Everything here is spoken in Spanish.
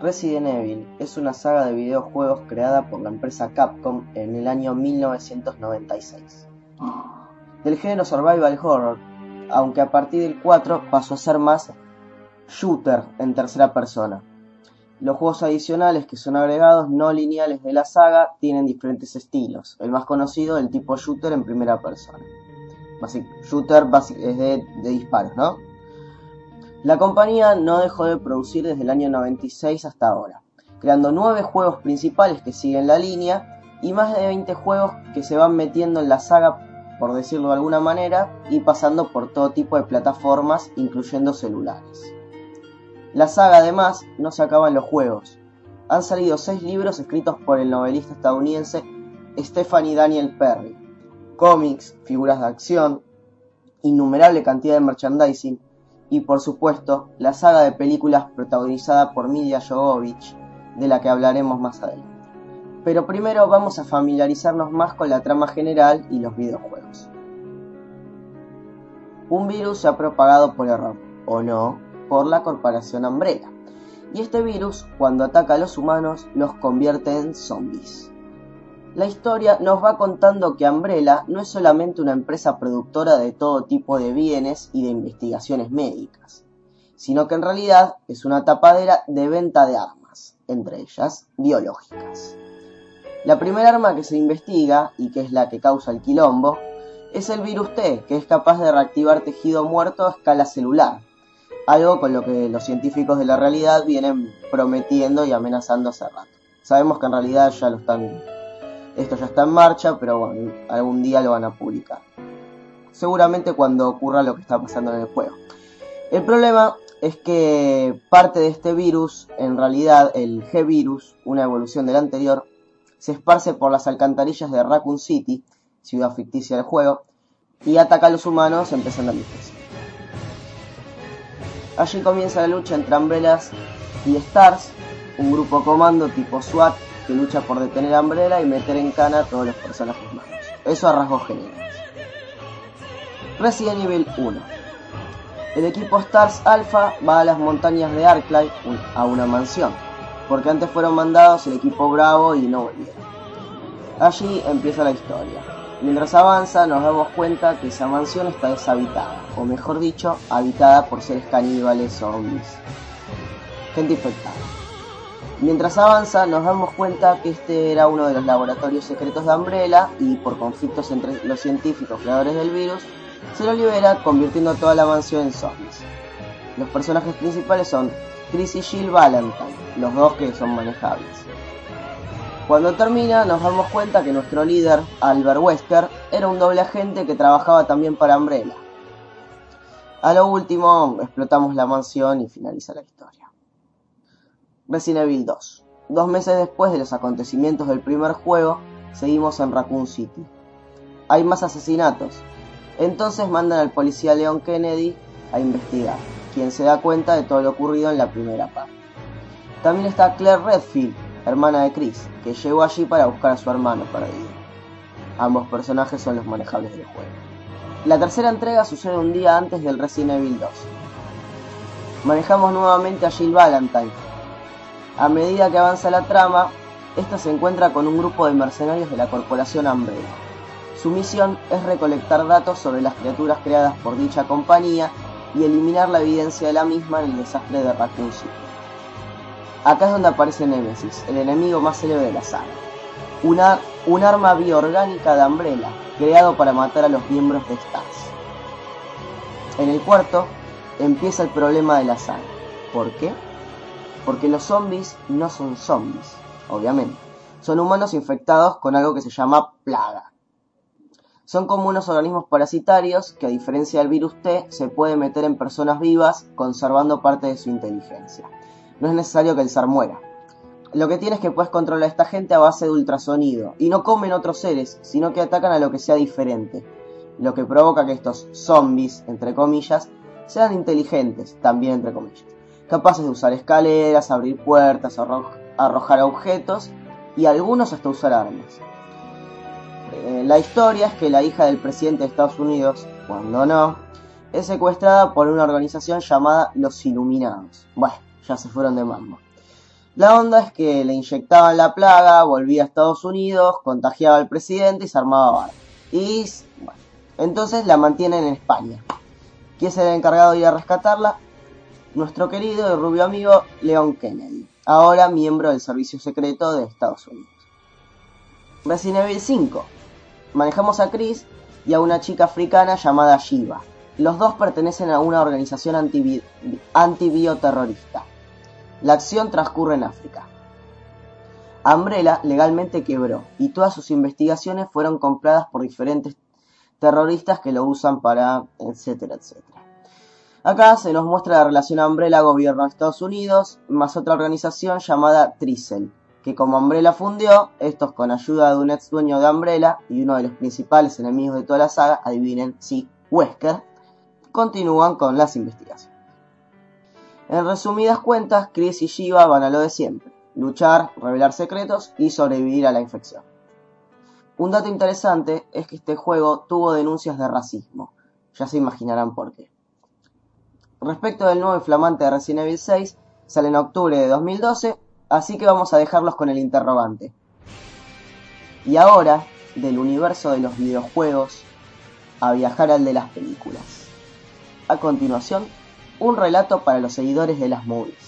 Resident Evil es una saga de videojuegos creada por la empresa Capcom en el año 1996. Del género survival horror, aunque a partir del 4 pasó a ser más shooter en tercera persona. Los juegos adicionales que son agregados no lineales de la saga tienen diferentes estilos. El más conocido, el tipo shooter en primera persona. shooter es de, de disparos, ¿no? La compañía no dejó de producir desde el año 96 hasta ahora, creando nueve juegos principales que siguen la línea y más de 20 juegos que se van metiendo en la saga, por decirlo de alguna manera, y pasando por todo tipo de plataformas, incluyendo celulares. La saga además no se acaba en los juegos. Han salido seis libros escritos por el novelista estadounidense Stephanie Daniel Perry, cómics, figuras de acción, innumerable cantidad de merchandising, y por supuesto la saga de películas protagonizada por Milia Jovovich, de la que hablaremos más adelante. Pero primero vamos a familiarizarnos más con la trama general y los videojuegos. Un virus se ha propagado por error, o no, por la corporación Umbrella. Y este virus, cuando ataca a los humanos, los convierte en zombies. La historia nos va contando que Umbrella no es solamente una empresa productora de todo tipo de bienes y de investigaciones médicas, sino que en realidad es una tapadera de venta de armas, entre ellas biológicas. La primera arma que se investiga, y que es la que causa el quilombo, es el virus T, que es capaz de reactivar tejido muerto a escala celular, algo con lo que los científicos de la realidad vienen prometiendo y amenazando hace rato. Sabemos que en realidad ya lo están esto ya está en marcha, pero bueno, algún día lo van a publicar. Seguramente cuando ocurra lo que está pasando en el juego. El problema es que parte de este virus, en realidad el G-Virus, una evolución del anterior, se esparce por las alcantarillas de Raccoon City, ciudad ficticia del juego, y ataca a los humanos empezando a limpiarse. Allí comienza la lucha entre Umbrellas y Stars, un grupo comando tipo SWAT que lucha por detener a Umbrella y meter en cana a todos los personajes malos. Eso a rasgos generales. Resident Evil 1. El equipo Stars Alpha va a las montañas de Arclight a una mansión, porque antes fueron mandados el equipo Bravo y no volvieron. Allí empieza la historia. Mientras avanza nos damos cuenta que esa mansión está deshabitada, o mejor dicho, habitada por seres caníbales zombies. Gente infectada. Mientras avanza nos damos cuenta que este era uno de los laboratorios secretos de Umbrella y por conflictos entre los científicos creadores del virus, se lo libera convirtiendo toda la mansión en zombies. Los personajes principales son Chris y Jill Valentine, los dos que son manejables. Cuando termina nos damos cuenta que nuestro líder, Albert Wesker, era un doble agente que trabajaba también para Umbrella. A lo último, explotamos la mansión y finaliza la historia. Resident Evil 2. Dos meses después de los acontecimientos del primer juego, seguimos en Raccoon City. Hay más asesinatos. Entonces mandan al policía Leon Kennedy a investigar, quien se da cuenta de todo lo ocurrido en la primera parte. También está Claire Redfield, hermana de Chris, que llegó allí para buscar a su hermano perdido. Ambos personajes son los manejables del juego. La tercera entrega sucede un día antes del Resident Evil 2. Manejamos nuevamente a Jill Valentine, a medida que avanza la trama, esta se encuentra con un grupo de mercenarios de la corporación Umbrella. Su misión es recolectar datos sobre las criaturas creadas por dicha compañía y eliminar la evidencia de la misma en el desastre de Raccoon City. Acá es donde aparece Nemesis, el enemigo más célebre de la saga. Una, un arma bioorgánica de Umbrella, creado para matar a los miembros de Stars. En el cuarto, empieza el problema de la saga. ¿Por qué? Porque los zombies no son zombies, obviamente. Son humanos infectados con algo que se llama plaga. Son como unos organismos parasitarios que a diferencia del virus T se puede meter en personas vivas conservando parte de su inteligencia. No es necesario que el zar muera. Lo que tienes es que puedes controlar a esta gente a base de ultrasonido y no comen otros seres, sino que atacan a lo que sea diferente, lo que provoca que estos zombies, entre comillas, sean inteligentes, también entre comillas capaces de usar escaleras, abrir puertas, arrojar objetos y algunos hasta usar armas. Eh, la historia es que la hija del presidente de Estados Unidos, cuando no, es secuestrada por una organización llamada Los Iluminados. Bueno, ya se fueron de mambo. La onda es que le inyectaban la plaga, volvía a Estados Unidos, contagiaba al presidente y se armaba bar. Y bueno, entonces la mantienen en España. ¿Quién se el encargado de ir a rescatarla? Nuestro querido y rubio amigo Leon Kennedy, ahora miembro del servicio secreto de Estados Unidos. Resident Evil 5. Manejamos a Chris y a una chica africana llamada Shiva. Los dos pertenecen a una organización antibioterrorista. La acción transcurre en África. Umbrella legalmente quebró y todas sus investigaciones fueron compradas por diferentes terroristas que lo usan para etcétera, etcétera. Acá se nos muestra la relación Umbrella-Gobierno de Estados Unidos, más otra organización llamada Tricel, que como Umbrella fundió, estos con ayuda de un ex dueño de Umbrella y uno de los principales enemigos de toda la saga, adivinen si, Wesker, continúan con las investigaciones. En resumidas cuentas, Chris y Shiva van a lo de siempre, luchar, revelar secretos y sobrevivir a la infección. Un dato interesante es que este juego tuvo denuncias de racismo, ya se imaginarán por qué. Respecto del nuevo y flamante de Resident Evil 6, sale en octubre de 2012 Así que vamos a dejarlos con el interrogante. Y ahora, del universo de los videojuegos, a viajar al de las películas. A continuación, un relato para los seguidores de las movies.